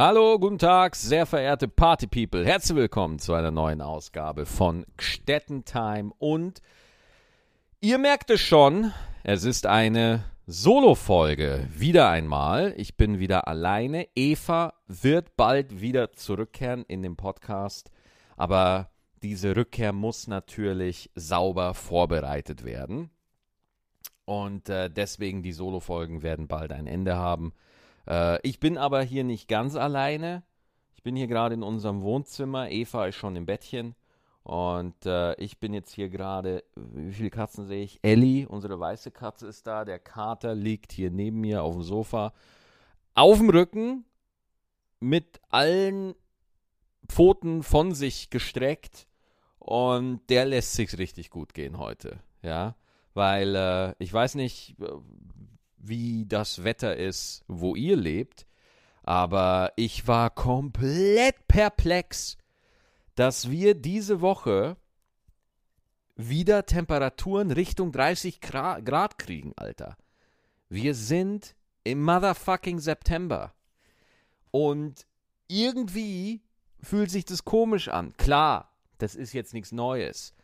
Hallo, guten Tag, sehr verehrte Party People. Herzlich willkommen zu einer neuen Ausgabe von Gstetten Time. Und ihr merkt es schon, es ist eine Solo-Folge. Wieder einmal. Ich bin wieder alleine. Eva wird bald wieder zurückkehren in den Podcast. Aber diese Rückkehr muss natürlich sauber vorbereitet werden. Und äh, deswegen die Solo-Folgen werden bald ein Ende haben. Äh, ich bin aber hier nicht ganz alleine. Ich bin hier gerade in unserem Wohnzimmer. Eva ist schon im Bettchen. Und äh, ich bin jetzt hier gerade, wie viele Katzen sehe ich? Ellie, unsere weiße Katze, ist da. Der Kater liegt hier neben mir auf dem Sofa. Auf dem Rücken mit allen Pfoten von sich gestreckt. Und der lässt sich richtig gut gehen heute. Ja, weil äh, ich weiß nicht, wie das Wetter ist, wo ihr lebt. Aber ich war komplett perplex, dass wir diese Woche wieder Temperaturen Richtung 30 Grad kriegen, Alter. Wir sind im motherfucking September. Und irgendwie fühlt sich das komisch an. Klar, das ist jetzt nichts Neues.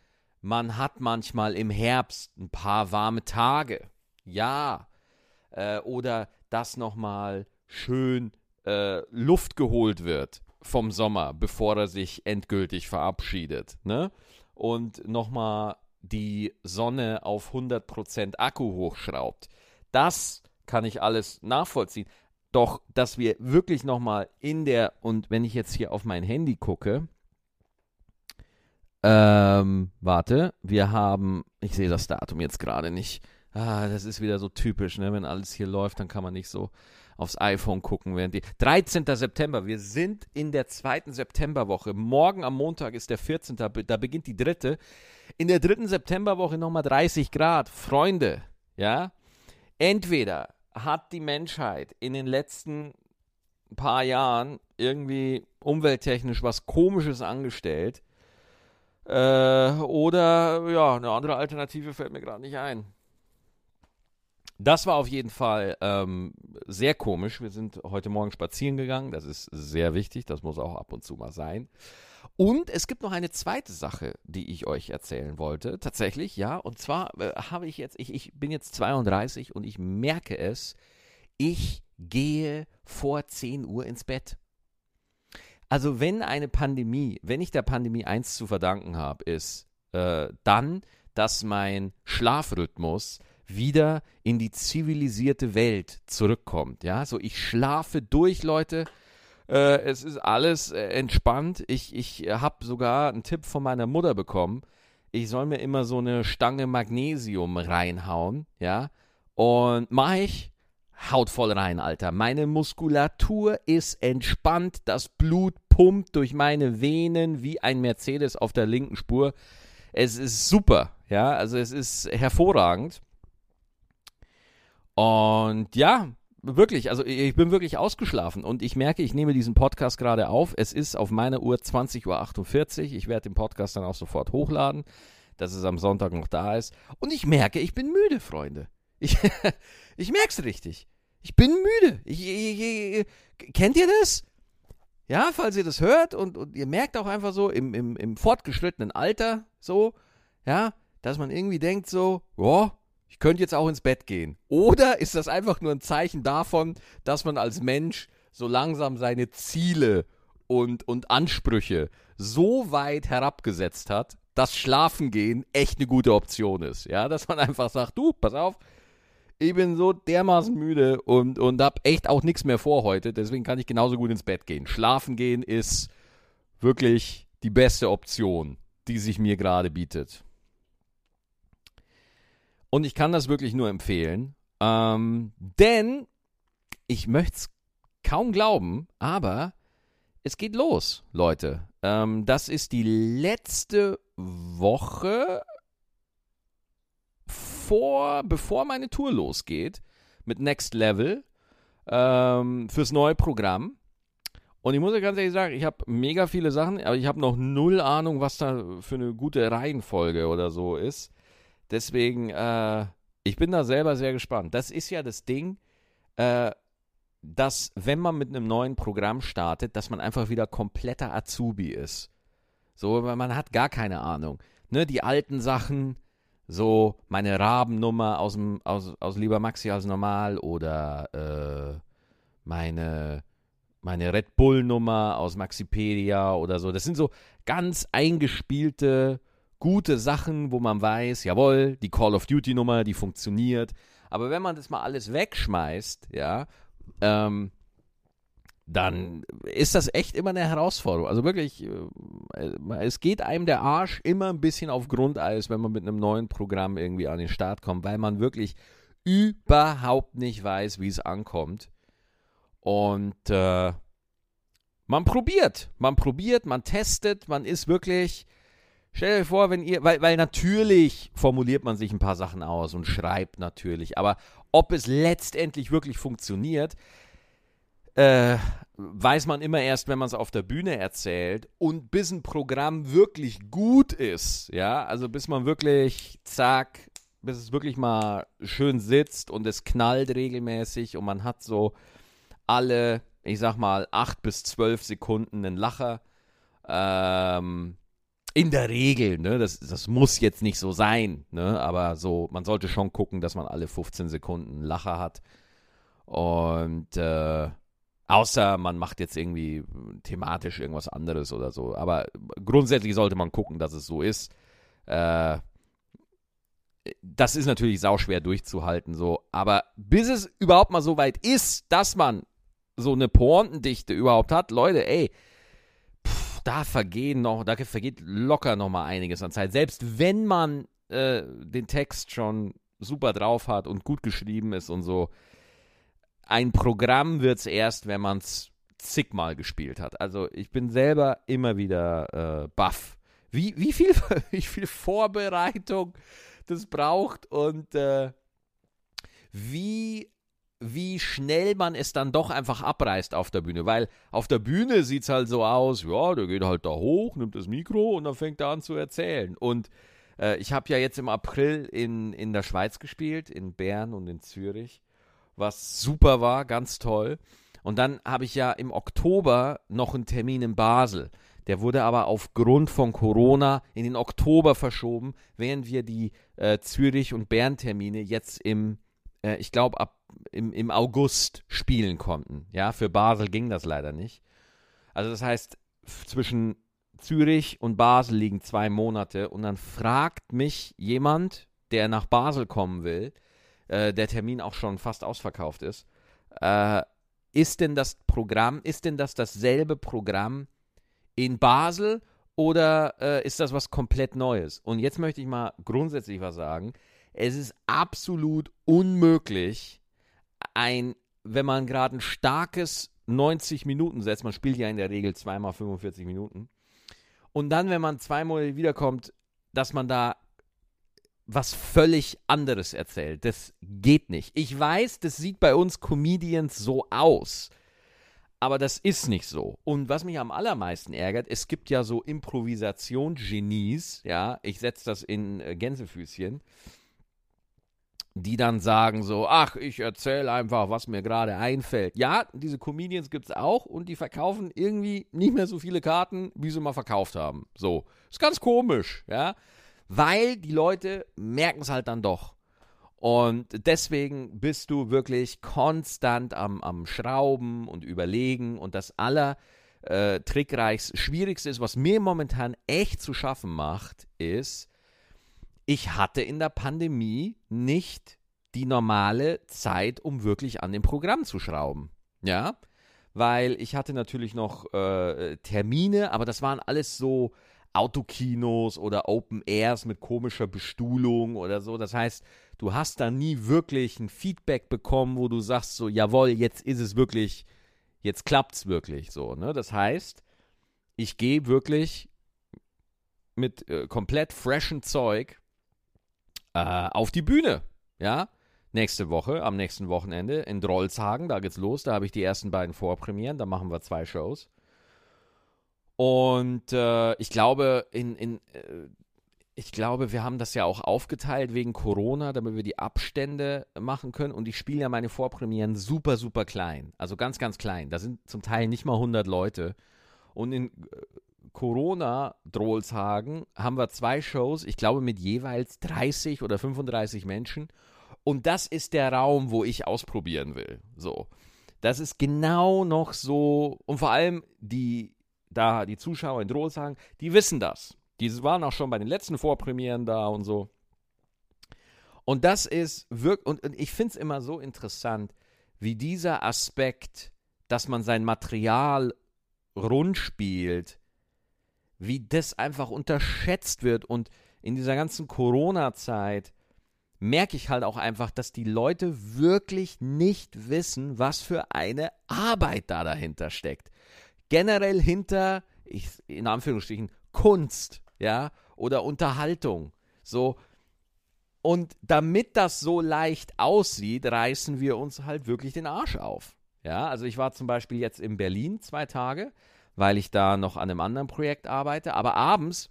Man hat manchmal im Herbst ein paar warme Tage. Ja, äh, oder dass nochmal schön äh, Luft geholt wird vom Sommer, bevor er sich endgültig verabschiedet. Ne? Und nochmal die Sonne auf 100% Akku hochschraubt. Das kann ich alles nachvollziehen. Doch, dass wir wirklich nochmal in der, und wenn ich jetzt hier auf mein Handy gucke, ähm, warte, wir haben, ich sehe das Datum jetzt gerade nicht, Ah, das ist wieder so typisch, ne? Wenn alles hier läuft, dann kann man nicht so aufs iPhone gucken, während die. 13. September, wir sind in der zweiten Septemberwoche. Morgen am Montag ist der 14. Da beginnt die dritte. In der dritten Septemberwoche nochmal 30 Grad. Freunde, ja? Entweder hat die Menschheit in den letzten paar Jahren irgendwie umwelttechnisch was Komisches angestellt. Äh, oder ja, eine andere Alternative fällt mir gerade nicht ein. Das war auf jeden Fall ähm, sehr komisch. Wir sind heute Morgen spazieren gegangen. Das ist sehr wichtig. Das muss auch ab und zu mal sein. Und es gibt noch eine zweite Sache, die ich euch erzählen wollte. Tatsächlich, ja. Und zwar äh, habe ich jetzt, ich, ich bin jetzt 32 und ich merke es, ich gehe vor 10 Uhr ins Bett. Also wenn eine Pandemie, wenn ich der Pandemie eins zu verdanken habe, ist äh, dann, dass mein Schlafrhythmus wieder in die zivilisierte Welt zurückkommt. Ja, so ich schlafe durch, Leute. Äh, es ist alles äh, entspannt. Ich, ich habe sogar einen Tipp von meiner Mutter bekommen. Ich soll mir immer so eine Stange Magnesium reinhauen. Ja, und mach ich. Haut voll rein, Alter. Meine Muskulatur ist entspannt. Das Blut pumpt durch meine Venen wie ein Mercedes auf der linken Spur. Es ist super. Ja, also es ist hervorragend. Und ja, wirklich, also ich bin wirklich ausgeschlafen und ich merke, ich nehme diesen Podcast gerade auf. Es ist auf meiner Uhr 20.48 Uhr. Ich werde den Podcast dann auch sofort hochladen, dass es am Sonntag noch da ist. Und ich merke, ich bin müde, Freunde. Ich, ich merke es richtig. Ich bin müde. Ich, ich, kennt ihr das? Ja, falls ihr das hört und, und ihr merkt auch einfach so im, im, im fortgeschrittenen Alter so, ja, dass man irgendwie denkt so, ja, ich könnte jetzt auch ins Bett gehen. Oder ist das einfach nur ein Zeichen davon, dass man als Mensch so langsam seine Ziele und, und Ansprüche so weit herabgesetzt hat, dass Schlafen gehen echt eine gute Option ist. Ja, dass man einfach sagt, du, pass auf, ich bin so dermaßen müde und, und hab echt auch nichts mehr vor heute, deswegen kann ich genauso gut ins Bett gehen. Schlafen gehen ist wirklich die beste Option, die sich mir gerade bietet. Und ich kann das wirklich nur empfehlen. Ähm, denn ich möchte es kaum glauben, aber es geht los, Leute. Ähm, das ist die letzte Woche vor, bevor meine Tour losgeht mit Next Level ähm, fürs neue Programm. Und ich muss ja ganz ehrlich sagen, ich habe mega viele Sachen, aber ich habe noch null Ahnung, was da für eine gute Reihenfolge oder so ist. Deswegen, äh, ich bin da selber sehr gespannt. Das ist ja das Ding. Äh, dass wenn man mit einem neuen Programm startet, dass man einfach wieder kompletter Azubi ist. So, man hat gar keine Ahnung. Ne, die alten Sachen, so meine Rabennummer aus, aus, aus Lieber Maxi als normal oder äh, meine, meine Red Bull-Nummer aus Maxipedia oder so. Das sind so ganz eingespielte, gute Sachen, wo man weiß, jawohl, die Call of Duty-Nummer, die funktioniert. Aber wenn man das mal alles wegschmeißt, ja, ähm, dann ist das echt immer eine Herausforderung. Also wirklich, äh, es geht einem der Arsch immer ein bisschen auf Grundeis, wenn man mit einem neuen Programm irgendwie an den Start kommt, weil man wirklich überhaupt nicht weiß, wie es ankommt. Und äh, man probiert, man probiert, man testet, man ist wirklich. Stell dir vor, wenn ihr, weil, weil natürlich formuliert man sich ein paar Sachen aus und schreibt natürlich, aber ob es letztendlich wirklich funktioniert, äh, weiß man immer erst, wenn man es auf der Bühne erzählt und bis ein Programm wirklich gut ist, ja, also bis man wirklich, zack, bis es wirklich mal schön sitzt und es knallt regelmäßig und man hat so alle, ich sag mal, acht bis zwölf Sekunden einen Lacher. Ähm, in der Regel, ne, das, das muss jetzt nicht so sein, ne, aber so, man sollte schon gucken, dass man alle 15 Sekunden einen Lacher hat. Und äh, Außer man macht jetzt irgendwie thematisch irgendwas anderes oder so. Aber grundsätzlich sollte man gucken, dass es so ist. Äh, das ist natürlich sauschwer durchzuhalten, so. Aber bis es überhaupt mal so weit ist, dass man so eine Pointendichte überhaupt hat, Leute, ey, da vergehen noch, da vergeht locker noch mal einiges an Zeit. Selbst wenn man äh, den Text schon super drauf hat und gut geschrieben ist und so, ein Programm wird es erst, wenn man es zigmal gespielt hat. Also ich bin selber immer wieder äh, baff. Wie, wie, viel, wie viel Vorbereitung das braucht und äh, wie, wie schnell man es dann doch einfach abreißt auf der Bühne. Weil auf der Bühne sieht es halt so aus, ja, der geht halt da hoch, nimmt das Mikro und dann fängt er an zu erzählen. Und äh, ich habe ja jetzt im April in, in der Schweiz gespielt, in Bern und in Zürich was super war, ganz toll. Und dann habe ich ja im Oktober noch einen Termin in Basel. Der wurde aber aufgrund von Corona in den Oktober verschoben, während wir die äh, Zürich- und Bern-Termine jetzt im, äh, ich glaube, ab im, im August spielen konnten. Ja, für Basel ging das leider nicht. Also das heißt, zwischen Zürich und Basel liegen zwei Monate und dann fragt mich jemand, der nach Basel kommen will, äh, der Termin auch schon fast ausverkauft ist. Äh, ist denn das Programm, ist denn das dasselbe Programm in Basel oder äh, ist das was komplett Neues? Und jetzt möchte ich mal grundsätzlich was sagen. Es ist absolut unmöglich, ein, wenn man gerade ein starkes 90 Minuten setzt, man spielt ja in der Regel zweimal 45 Minuten, und dann, wenn man zweimal wiederkommt, dass man da was völlig anderes erzählt. Das geht nicht. Ich weiß, das sieht bei uns Comedians so aus. Aber das ist nicht so. Und was mich am allermeisten ärgert, es gibt ja so Improvisationsgenies, ja, ich setze das in äh, Gänsefüßchen, die dann sagen so, ach, ich erzähle einfach, was mir gerade einfällt. Ja, diese Comedians gibt es auch und die verkaufen irgendwie nicht mehr so viele Karten, wie sie mal verkauft haben. So, ist ganz komisch, ja weil die Leute merken es halt dann doch. Und deswegen bist du wirklich konstant am, am Schrauben und Überlegen und das aller äh, trickreichste, schwierigste ist, was mir momentan echt zu schaffen macht, ist, ich hatte in der Pandemie nicht die normale Zeit, um wirklich an dem Programm zu schrauben. Ja, weil ich hatte natürlich noch äh, Termine, aber das waren alles so Autokinos oder Open Airs mit komischer Bestuhlung oder so. Das heißt, du hast da nie wirklich ein Feedback bekommen, wo du sagst so, jawohl, jetzt ist es wirklich, jetzt klappt's wirklich so. Ne? Das heißt, ich gehe wirklich mit äh, komplett freshen Zeug äh, auf die Bühne. Ja, nächste Woche, am nächsten Wochenende in Drollshagen, da geht's los. Da habe ich die ersten beiden Vorpremieren, da machen wir zwei Shows. Und äh, ich glaube, in, in, äh, ich glaube, wir haben das ja auch aufgeteilt wegen Corona, damit wir die Abstände machen können. Und ich spiele ja meine Vorpremieren super, super klein. Also ganz, ganz klein. Da sind zum Teil nicht mal 100 Leute. Und in äh, Corona-Drohlshagen haben wir zwei Shows, ich glaube mit jeweils 30 oder 35 Menschen. Und das ist der Raum, wo ich ausprobieren will. So. Das ist genau noch so. Und vor allem die, da die Zuschauer in Drohlshagen, die wissen das. Die waren auch schon bei den letzten Vorpremieren da und so. Und das ist wirklich, und, und ich finde es immer so interessant, wie dieser Aspekt, dass man sein Material rund spielt, wie das einfach unterschätzt wird. Und in dieser ganzen Corona-Zeit merke ich halt auch einfach, dass die Leute wirklich nicht wissen, was für eine Arbeit da dahinter steckt. Generell hinter, ich, in Anführungsstrichen, Kunst ja, oder Unterhaltung. So. Und damit das so leicht aussieht, reißen wir uns halt wirklich den Arsch auf. Ja, also ich war zum Beispiel jetzt in Berlin zwei Tage, weil ich da noch an einem anderen Projekt arbeite. Aber abends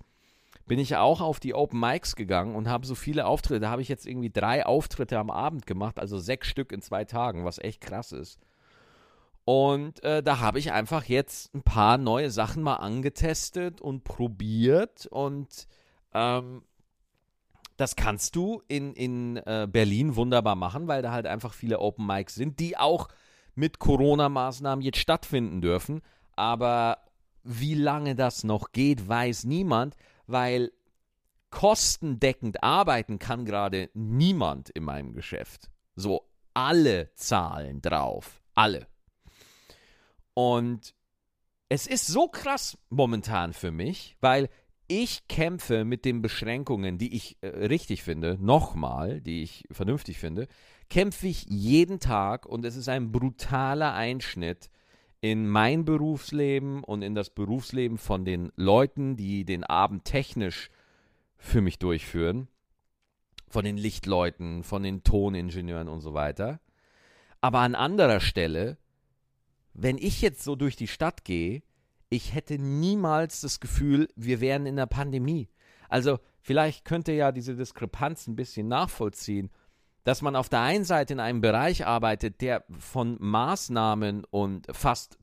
bin ich auch auf die Open Mics gegangen und habe so viele Auftritte. Da habe ich jetzt irgendwie drei Auftritte am Abend gemacht, also sechs Stück in zwei Tagen, was echt krass ist. Und äh, da habe ich einfach jetzt ein paar neue Sachen mal angetestet und probiert. Und ähm, das kannst du in, in äh, Berlin wunderbar machen, weil da halt einfach viele Open Mics sind, die auch mit Corona-Maßnahmen jetzt stattfinden dürfen. Aber wie lange das noch geht, weiß niemand, weil kostendeckend arbeiten kann gerade niemand in meinem Geschäft. So, alle zahlen drauf. Alle. Und es ist so krass momentan für mich, weil ich kämpfe mit den Beschränkungen, die ich äh, richtig finde, nochmal, die ich vernünftig finde, kämpfe ich jeden Tag und es ist ein brutaler Einschnitt in mein Berufsleben und in das Berufsleben von den Leuten, die den Abend technisch für mich durchführen, von den Lichtleuten, von den Toningenieuren und so weiter. Aber an anderer Stelle wenn ich jetzt so durch die Stadt gehe, ich hätte niemals das Gefühl, wir wären in der Pandemie. Also vielleicht könnte ja diese Diskrepanz ein bisschen nachvollziehen, dass man auf der einen Seite in einem Bereich arbeitet, der von Maßnahmen und fast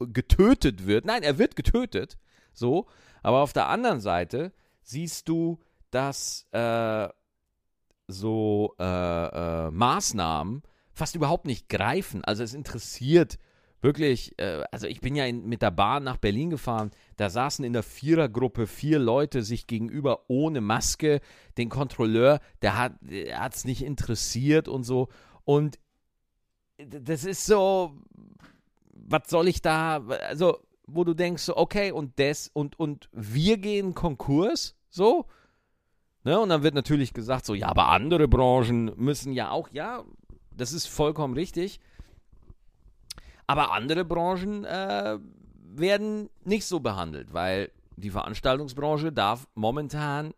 getötet wird. Nein, er wird getötet, so. Aber auf der anderen Seite siehst du, dass äh, so äh, äh, Maßnahmen fast überhaupt nicht greifen. Also es interessiert wirklich, äh, also ich bin ja in, mit der Bahn nach Berlin gefahren, da saßen in der Vierergruppe vier Leute sich gegenüber ohne Maske. Den Kontrolleur, der hat es nicht interessiert und so. Und das ist so, was soll ich da, also wo du denkst, okay, und das, und, und wir gehen Konkurs, so. Ne, und dann wird natürlich gesagt, so, ja, aber andere Branchen müssen ja auch, ja, das ist vollkommen richtig. Aber andere Branchen äh, werden nicht so behandelt, weil die Veranstaltungsbranche darf momentan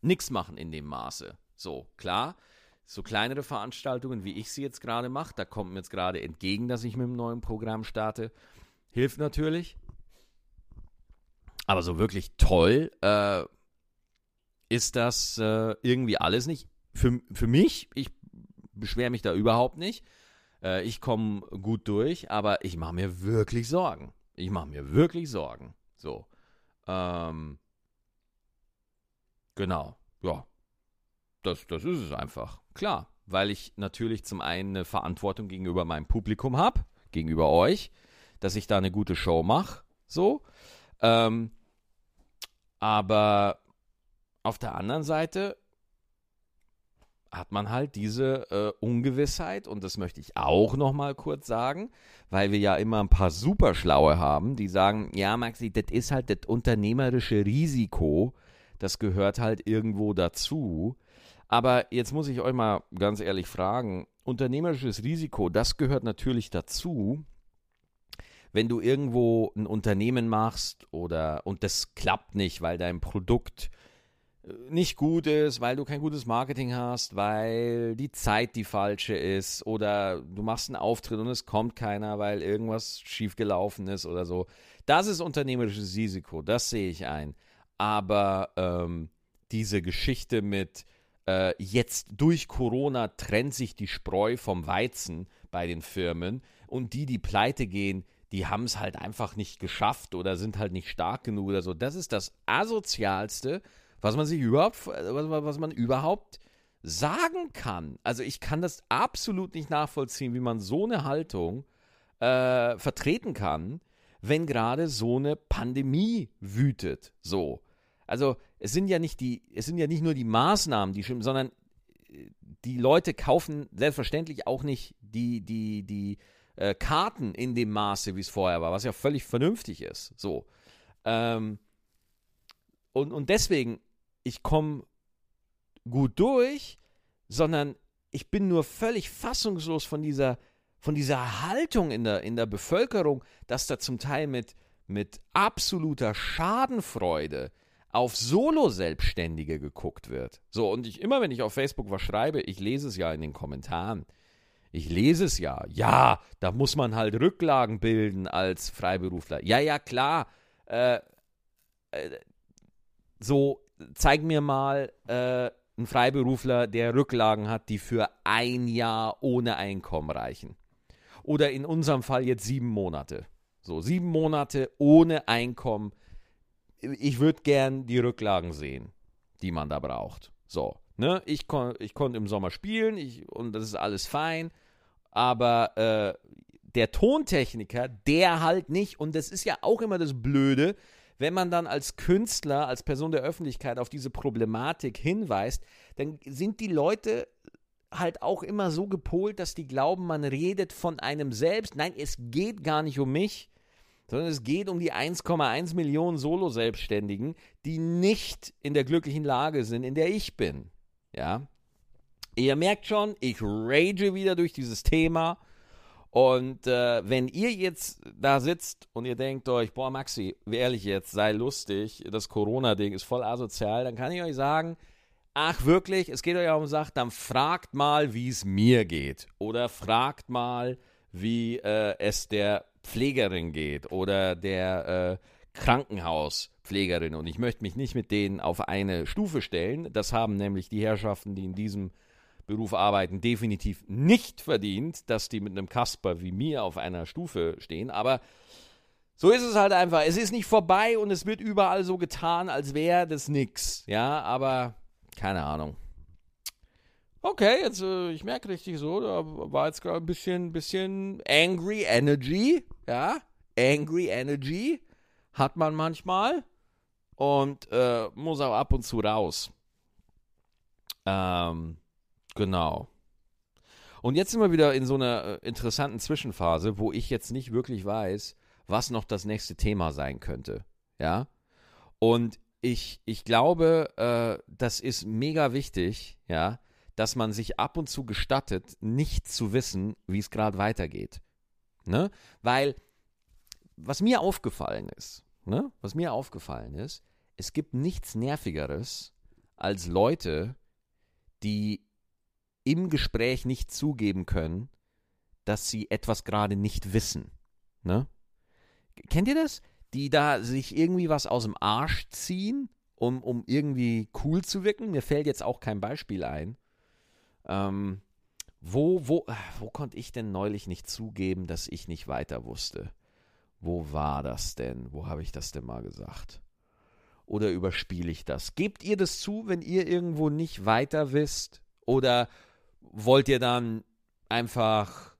nichts machen in dem Maße. So, klar, so kleinere Veranstaltungen, wie ich sie jetzt gerade mache, da kommt mir jetzt gerade entgegen, dass ich mit einem neuen Programm starte, hilft natürlich. Aber so wirklich toll äh, ist das äh, irgendwie alles nicht. Für, für mich, ich beschwere mich da überhaupt nicht. Äh, ich komme gut durch, aber ich mache mir wirklich Sorgen. Ich mache mir wirklich Sorgen. So. Ähm, genau. Ja. Das, das ist es einfach. Klar. Weil ich natürlich zum einen eine Verantwortung gegenüber meinem Publikum habe, gegenüber euch, dass ich da eine gute Show mache. So. Ähm, aber auf der anderen Seite hat man halt diese äh, Ungewissheit und das möchte ich auch noch mal kurz sagen, weil wir ja immer ein paar Superschlaue haben, die sagen, ja Maxi, das ist halt das unternehmerische Risiko, das gehört halt irgendwo dazu. Aber jetzt muss ich euch mal ganz ehrlich fragen, unternehmerisches Risiko, das gehört natürlich dazu, wenn du irgendwo ein Unternehmen machst oder und das klappt nicht, weil dein Produkt nicht gut ist, weil du kein gutes Marketing hast, weil die Zeit die falsche ist oder du machst einen Auftritt und es kommt keiner, weil irgendwas schiefgelaufen ist oder so. Das ist unternehmerisches Risiko, das sehe ich ein. Aber ähm, diese Geschichte mit äh, jetzt durch Corona trennt sich die Spreu vom Weizen bei den Firmen und die, die pleite gehen, die haben es halt einfach nicht geschafft oder sind halt nicht stark genug oder so. Das ist das asozialste, was man sich überhaupt, was, man überhaupt sagen kann. Also ich kann das absolut nicht nachvollziehen, wie man so eine Haltung äh, vertreten kann, wenn gerade so eine Pandemie wütet. So. Also es sind ja nicht die, es sind ja nicht nur die Maßnahmen, die stimmen, sondern äh, die Leute kaufen selbstverständlich auch nicht die, die, die äh, Karten in dem Maße, wie es vorher war, was ja völlig vernünftig ist. So. Ähm, und, und deswegen, ich komme gut durch, sondern ich bin nur völlig fassungslos von dieser, von dieser Haltung in der, in der Bevölkerung, dass da zum Teil mit, mit absoluter Schadenfreude auf Solo-Selbstständige geguckt wird. So, und ich immer, wenn ich auf Facebook was schreibe, ich lese es ja in den Kommentaren. Ich lese es ja. Ja, da muss man halt Rücklagen bilden als Freiberufler. Ja, ja, klar. Äh, äh, so, zeig mir mal äh, einen Freiberufler, der Rücklagen hat, die für ein Jahr ohne Einkommen reichen. Oder in unserem Fall jetzt sieben Monate. So, sieben Monate ohne Einkommen ich würde gern die Rücklagen sehen, die man da braucht. So, ne? Ich, kon, ich konnte im Sommer spielen ich, und das ist alles fein, aber äh, der Tontechniker, der halt nicht. Und das ist ja auch immer das Blöde, wenn man dann als Künstler, als Person der Öffentlichkeit auf diese Problematik hinweist, dann sind die Leute halt auch immer so gepolt, dass die glauben, man redet von einem selbst. Nein, es geht gar nicht um mich, sondern es geht um die 1,1 Millionen Solo-Selbstständigen, die nicht in der glücklichen Lage sind, in der ich bin. Ja. Ihr merkt schon, ich rage wieder durch dieses Thema. Und äh, wenn ihr jetzt da sitzt und ihr denkt euch, boah, Maxi, ehrlich jetzt, sei lustig, das Corona-Ding ist voll asozial, dann kann ich euch sagen, ach wirklich, es geht euch auch um Sachen, dann fragt mal, wie es mir geht. Oder fragt mal, wie äh, es der Pflegerin geht oder der äh, Krankenhauspflegerin. Und ich möchte mich nicht mit denen auf eine Stufe stellen. Das haben nämlich die Herrschaften, die in diesem Beruf arbeiten, definitiv nicht verdient, dass die mit einem Kasper wie mir auf einer Stufe stehen. Aber so ist es halt einfach. Es ist nicht vorbei und es wird überall so getan, als wäre das nix. Ja, aber keine Ahnung. Okay, jetzt, äh, ich merke richtig so, da war jetzt gerade ein bisschen, bisschen Angry Energy, ja, Angry Energy hat man manchmal und äh, muss auch ab und zu raus. Ähm, genau. Und jetzt sind wir wieder in so einer äh, interessanten Zwischenphase, wo ich jetzt nicht wirklich weiß, was noch das nächste Thema sein könnte, ja. Und ich, ich glaube, äh, das ist mega wichtig, ja, dass man sich ab und zu gestattet, nicht zu wissen, wie es gerade weitergeht. Ne? Weil, was mir aufgefallen ist, ne? was mir aufgefallen ist, es gibt nichts Nervigeres als Leute, die im Gespräch nicht zugeben können, dass sie etwas gerade nicht wissen. Ne? Kennt ihr das? Die da sich irgendwie was aus dem Arsch ziehen, um, um irgendwie cool zu wirken. Mir fällt jetzt auch kein Beispiel ein. Ähm, wo, wo, wo konnte ich denn neulich nicht zugeben, dass ich nicht weiter wusste? Wo war das denn? Wo habe ich das denn mal gesagt? Oder überspiele ich das? Gebt ihr das zu, wenn ihr irgendwo nicht weiter wisst? Oder wollt ihr dann einfach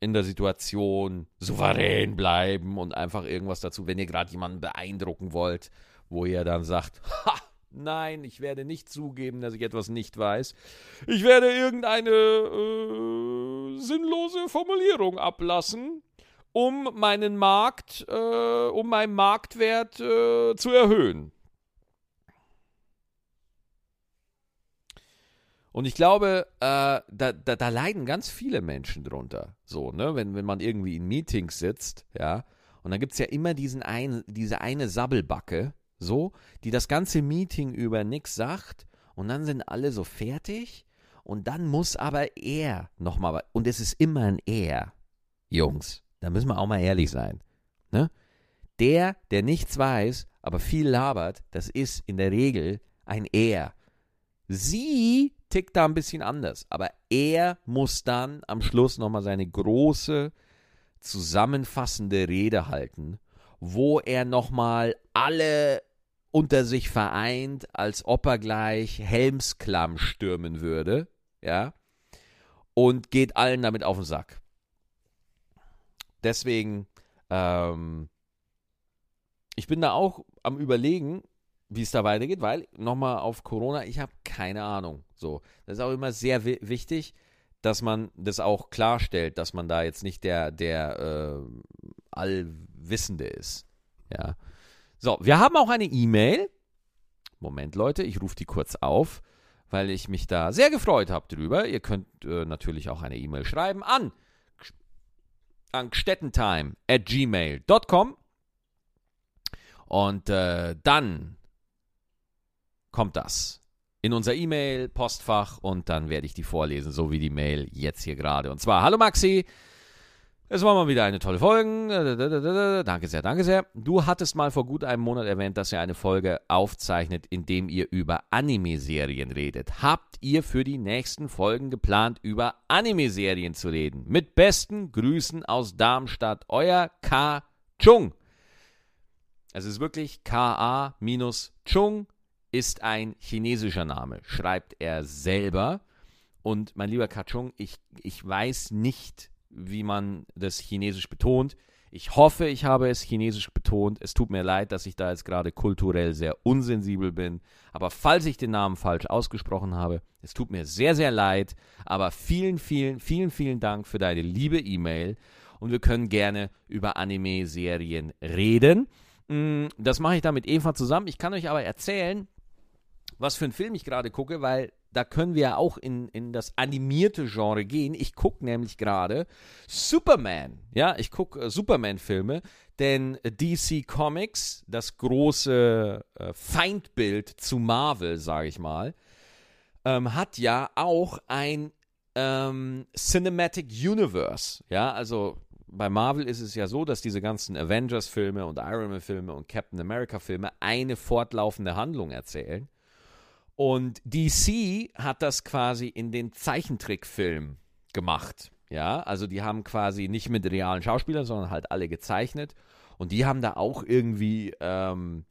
in der Situation souverän bleiben und einfach irgendwas dazu, wenn ihr gerade jemanden beeindrucken wollt, wo ihr dann sagt, ha, Nein, ich werde nicht zugeben, dass ich etwas nicht weiß. Ich werde irgendeine äh, sinnlose Formulierung ablassen, um meinen Markt, äh, um meinen Marktwert äh, zu erhöhen. Und ich glaube, äh, da, da, da, leiden ganz viele Menschen drunter. So, ne? Wenn, wenn man irgendwie in Meetings sitzt, ja. Und dann gibt es ja immer diesen ein, diese eine Sabbelbacke, so, die das ganze Meeting über nichts sagt und dann sind alle so fertig und dann muss aber er nochmal, und es ist immer ein Er, Jungs, da müssen wir auch mal ehrlich sein, ne? Der, der nichts weiß, aber viel labert, das ist in der Regel ein Er. Sie tickt da ein bisschen anders, aber er muss dann am Schluss nochmal seine große, zusammenfassende Rede halten, wo er nochmal alle unter sich vereint, als ob er gleich Helmsklamm stürmen würde, ja, und geht allen damit auf den Sack. Deswegen, ähm, ich bin da auch am Überlegen, wie es da weitergeht, weil nochmal auf Corona, ich habe keine Ahnung. So, das ist auch immer sehr wichtig, dass man das auch klarstellt, dass man da jetzt nicht der der äh, allwissende ist. Ja. So, wir haben auch eine E-Mail. Moment, Leute, ich rufe die kurz auf, weil ich mich da sehr gefreut habe drüber. Ihr könnt äh, natürlich auch eine E-Mail schreiben an an gstettentime at gmail.com und äh, dann kommt das in unser E-Mail-Postfach und dann werde ich die vorlesen, so wie die Mail jetzt hier gerade. Und zwar, hallo Maxi, es war mal wieder eine tolle Folge. Danke sehr, danke sehr. Du hattest mal vor gut einem Monat erwähnt, dass ihr eine Folge aufzeichnet, in dem ihr über Anime-Serien redet. Habt ihr für die nächsten Folgen geplant, über Anime-Serien zu reden? Mit besten Grüßen aus Darmstadt, euer K. Chung. Es ist wirklich K-A-Chung ist ein chinesischer Name, schreibt er selber. Und mein lieber Kachung, ich, ich weiß nicht, wie man das Chinesisch betont. Ich hoffe, ich habe es Chinesisch betont. Es tut mir leid, dass ich da jetzt gerade kulturell sehr unsensibel bin. Aber falls ich den Namen falsch ausgesprochen habe, es tut mir sehr, sehr leid. Aber vielen, vielen, vielen, vielen Dank für deine liebe E-Mail. Und wir können gerne über Anime-Serien reden. Mm, das mache ich da mit Eva zusammen. Ich kann euch aber erzählen, was für einen Film ich gerade gucke, weil da können wir ja auch in, in das animierte Genre gehen. Ich gucke nämlich gerade Superman. Ja, ich gucke äh, Superman-Filme, denn DC Comics, das große äh, Feindbild zu Marvel, sage ich mal, ähm, hat ja auch ein ähm, Cinematic Universe. Ja, also bei Marvel ist es ja so, dass diese ganzen Avengers-Filme und Iron Man-Filme und Captain America-Filme eine fortlaufende Handlung erzählen. Und DC hat das quasi in den Zeichentrickfilm gemacht. Ja, also die haben quasi nicht mit realen Schauspielern, sondern halt alle gezeichnet. Und die haben da auch irgendwie ähm,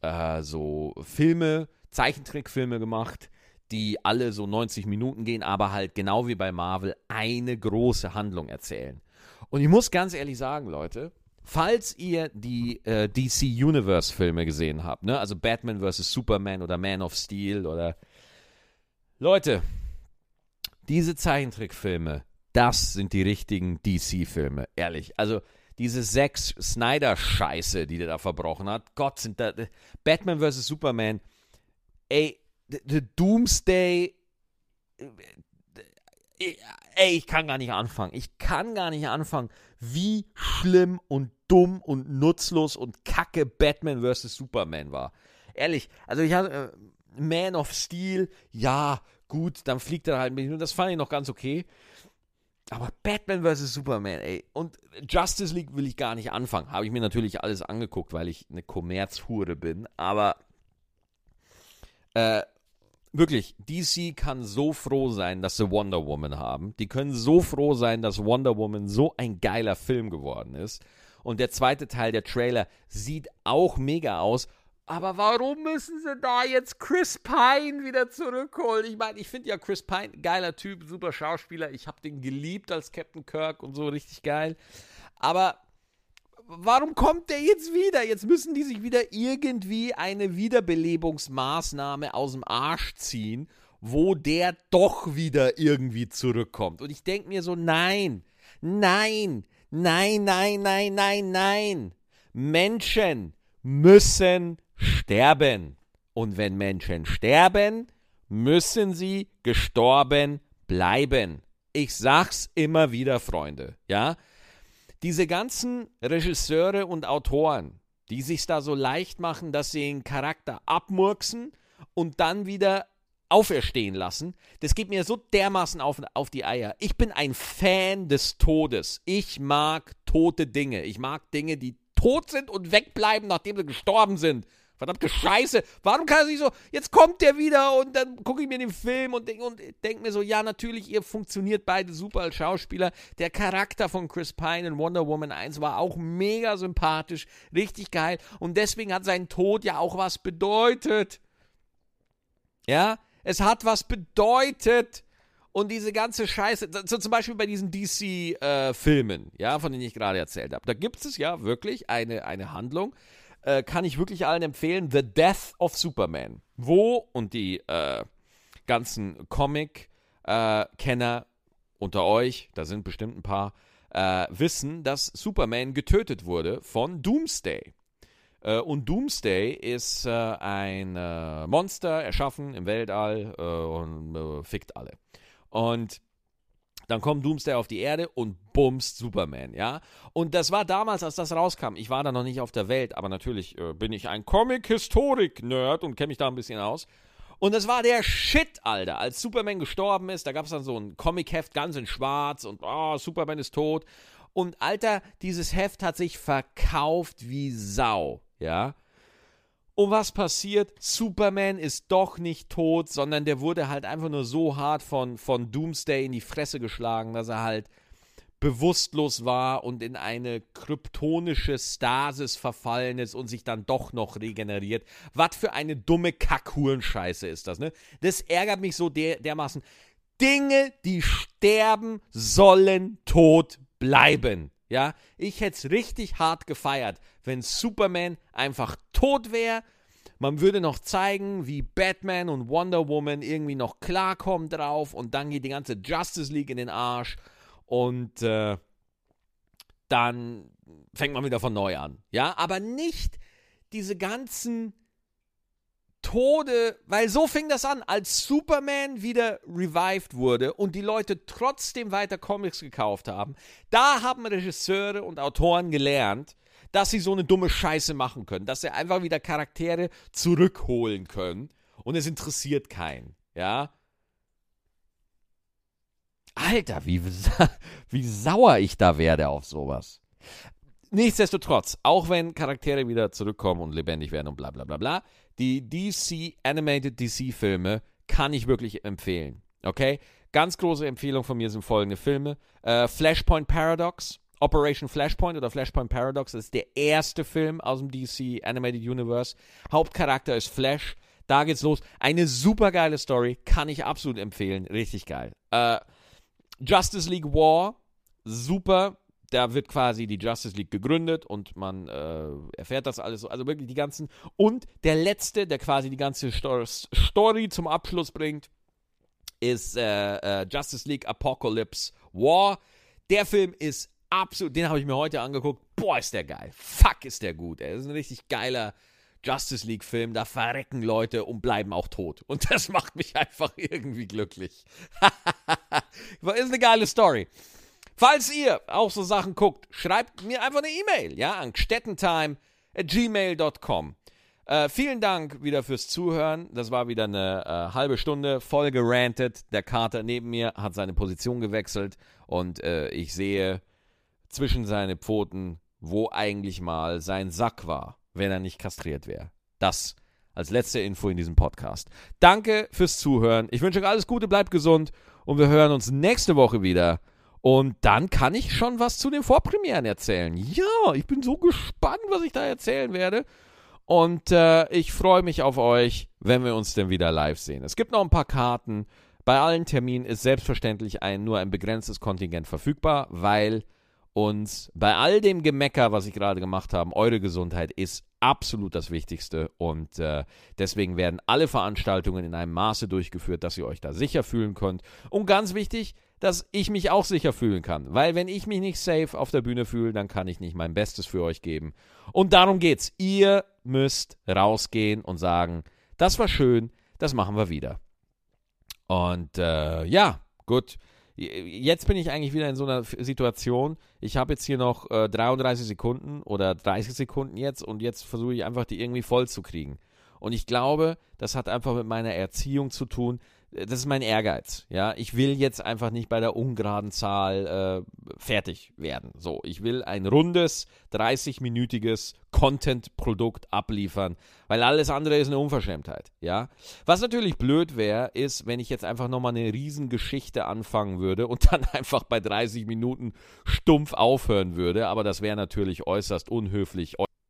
äh, so Filme, Zeichentrickfilme gemacht, die alle so 90 Minuten gehen, aber halt genau wie bei Marvel eine große Handlung erzählen. Und ich muss ganz ehrlich sagen, Leute, Falls ihr die äh, DC Universe Filme gesehen habt, ne? also Batman vs. Superman oder Man of Steel oder Leute, diese Zeichentrickfilme, das sind die richtigen DC-Filme, ehrlich. Also diese sechs Snyder-Scheiße, die der da verbrochen hat, Gott sind da. Batman vs. Superman, ey, The Doomsday. Ey, ich kann gar nicht anfangen. Ich kann gar nicht anfangen, wie schlimm und dumm und nutzlos und kacke Batman vs. Superman war. Ehrlich, also ich hatte äh, Man of Steel, ja, gut, dann fliegt er halt ein bisschen. Das fand ich noch ganz okay. Aber Batman vs. Superman, ey. Und Justice League will ich gar nicht anfangen. Habe ich mir natürlich alles angeguckt, weil ich eine Kommerzhure bin. Aber äh, wirklich, DC kann so froh sein, dass sie Wonder Woman haben. Die können so froh sein, dass Wonder Woman so ein geiler Film geworden ist. Und der zweite Teil, der Trailer, sieht auch mega aus. Aber warum müssen sie da jetzt Chris Pine wieder zurückholen? Ich meine, ich finde ja Chris Pine, geiler Typ, super Schauspieler. Ich habe den geliebt als Captain Kirk und so, richtig geil. Aber warum kommt der jetzt wieder? Jetzt müssen die sich wieder irgendwie eine Wiederbelebungsmaßnahme aus dem Arsch ziehen, wo der doch wieder irgendwie zurückkommt. Und ich denke mir so, nein, nein, Nein, nein, nein, nein, nein. Menschen müssen sterben. Und wenn Menschen sterben, müssen sie gestorben bleiben. Ich sag's immer wieder, Freunde, ja? Diese ganzen Regisseure und Autoren, die sich da so leicht machen, dass sie den Charakter abmurksen und dann wieder auferstehen lassen. Das geht mir so dermaßen auf, auf die Eier. Ich bin ein Fan des Todes. Ich mag tote Dinge. Ich mag Dinge, die tot sind und wegbleiben, nachdem sie gestorben sind. Verdammte Scheiße. Warum kann er sich so, jetzt kommt der wieder und dann gucke ich mir den Film und denke und denk mir so, ja, natürlich, ihr funktioniert beide super als Schauspieler. Der Charakter von Chris Pine in Wonder Woman 1 war auch mega sympathisch, richtig geil. Und deswegen hat sein Tod ja auch was bedeutet. Ja, es hat was bedeutet. Und diese ganze Scheiße, so zum Beispiel bei diesen DC-Filmen, äh, ja, von denen ich gerade erzählt habe, da gibt es ja wirklich eine, eine Handlung, äh, kann ich wirklich allen empfehlen, The Death of Superman, wo, und die äh, ganzen Comic-Kenner unter euch, da sind bestimmt ein paar, äh, wissen, dass Superman getötet wurde von Doomsday. Äh, und Doomsday ist ein Monster erschaffen im Weltall und fickt alle. Und dann kommt Doomsday auf die Erde und bumst Superman, ja. Und das war damals, als das rauskam. Ich war da noch nicht auf der Welt, aber natürlich äh, bin ich ein Comic-Historik-Nerd und kenne mich da ein bisschen aus. Und das war der Shit, Alter. Als Superman gestorben ist, da gab es dann so ein Comic-Heft ganz in schwarz und oh, Superman ist tot. Und Alter, dieses Heft hat sich verkauft wie Sau, ja. Und was passiert? Superman ist doch nicht tot, sondern der wurde halt einfach nur so hart von, von Doomsday in die Fresse geschlagen, dass er halt bewusstlos war und in eine kryptonische Stasis verfallen ist und sich dann doch noch regeneriert. Was für eine dumme Kackhurenscheiße ist das, ne? Das ärgert mich so der, dermaßen. Dinge, die sterben, sollen tot bleiben. Ja, ich hätte es richtig hart gefeiert, wenn Superman einfach tot wäre. Man würde noch zeigen, wie Batman und Wonder Woman irgendwie noch klarkommen drauf und dann geht die ganze Justice League in den Arsch und äh, dann fängt man wieder von neu an. Ja, aber nicht diese ganzen Tode, weil so fing das an, als Superman wieder revived wurde und die Leute trotzdem weiter Comics gekauft haben. Da haben Regisseure und Autoren gelernt, dass sie so eine dumme Scheiße machen können, dass sie einfach wieder Charaktere zurückholen können und es interessiert keinen, ja? Alter, wie, wie sauer ich da werde auf sowas. Nichtsdestotrotz, auch wenn Charaktere wieder zurückkommen und lebendig werden und bla bla bla bla, die DC Animated DC Filme kann ich wirklich empfehlen. Okay? Ganz große Empfehlung von mir sind folgende Filme: äh, Flashpoint Paradox, Operation Flashpoint oder Flashpoint Paradox. Das ist der erste Film aus dem DC Animated Universe. Hauptcharakter ist Flash. Da geht's los. Eine super geile Story. Kann ich absolut empfehlen. Richtig geil. Äh, Justice League War. Super da wird quasi die Justice League gegründet und man äh, erfährt das alles so. Also wirklich die ganzen. Und der letzte, der quasi die ganze Story zum Abschluss bringt, ist äh, äh, Justice League Apocalypse War. Der Film ist absolut, den habe ich mir heute angeguckt. Boah, ist der geil. Fuck, ist der gut. Er ist ein richtig geiler Justice League-Film. Da verrecken Leute und bleiben auch tot. Und das macht mich einfach irgendwie glücklich. ist eine geile Story. Falls ihr auch so Sachen guckt, schreibt mir einfach eine E-Mail, ja, an stettentime@gmail.com. Äh, vielen Dank wieder fürs Zuhören. Das war wieder eine äh, halbe Stunde voll gerantet. Der Kater neben mir hat seine Position gewechselt und äh, ich sehe zwischen seine Pfoten, wo eigentlich mal sein Sack war, wenn er nicht kastriert wäre. Das als letzte Info in diesem Podcast. Danke fürs Zuhören. Ich wünsche euch alles Gute, bleibt gesund und wir hören uns nächste Woche wieder. Und dann kann ich schon was zu den Vorpremieren erzählen. Ja, ich bin so gespannt, was ich da erzählen werde. Und äh, ich freue mich auf euch, wenn wir uns denn wieder live sehen. Es gibt noch ein paar Karten. Bei allen Terminen ist selbstverständlich ein, nur ein begrenztes Kontingent verfügbar, weil uns bei all dem Gemecker, was ich gerade gemacht habe, eure Gesundheit ist absolut das Wichtigste. Und äh, deswegen werden alle Veranstaltungen in einem Maße durchgeführt, dass ihr euch da sicher fühlen könnt. Und ganz wichtig, dass ich mich auch sicher fühlen kann. Weil wenn ich mich nicht safe auf der Bühne fühle, dann kann ich nicht mein Bestes für euch geben. Und darum geht's. Ihr müsst rausgehen und sagen, das war schön, das machen wir wieder. Und äh, ja, gut. Jetzt bin ich eigentlich wieder in so einer Situation. Ich habe jetzt hier noch äh, 33 Sekunden oder 30 Sekunden jetzt und jetzt versuche ich einfach die irgendwie voll zu kriegen. Und ich glaube, das hat einfach mit meiner Erziehung zu tun, das ist mein Ehrgeiz. Ja, ich will jetzt einfach nicht bei der ungeraden Zahl äh, fertig werden. So, ich will ein rundes, 30-minütiges Content-Produkt abliefern, weil alles andere ist eine Unverschämtheit, ja. Was natürlich blöd wäre, ist, wenn ich jetzt einfach nochmal eine Riesengeschichte anfangen würde und dann einfach bei 30 Minuten stumpf aufhören würde, aber das wäre natürlich äußerst unhöflich,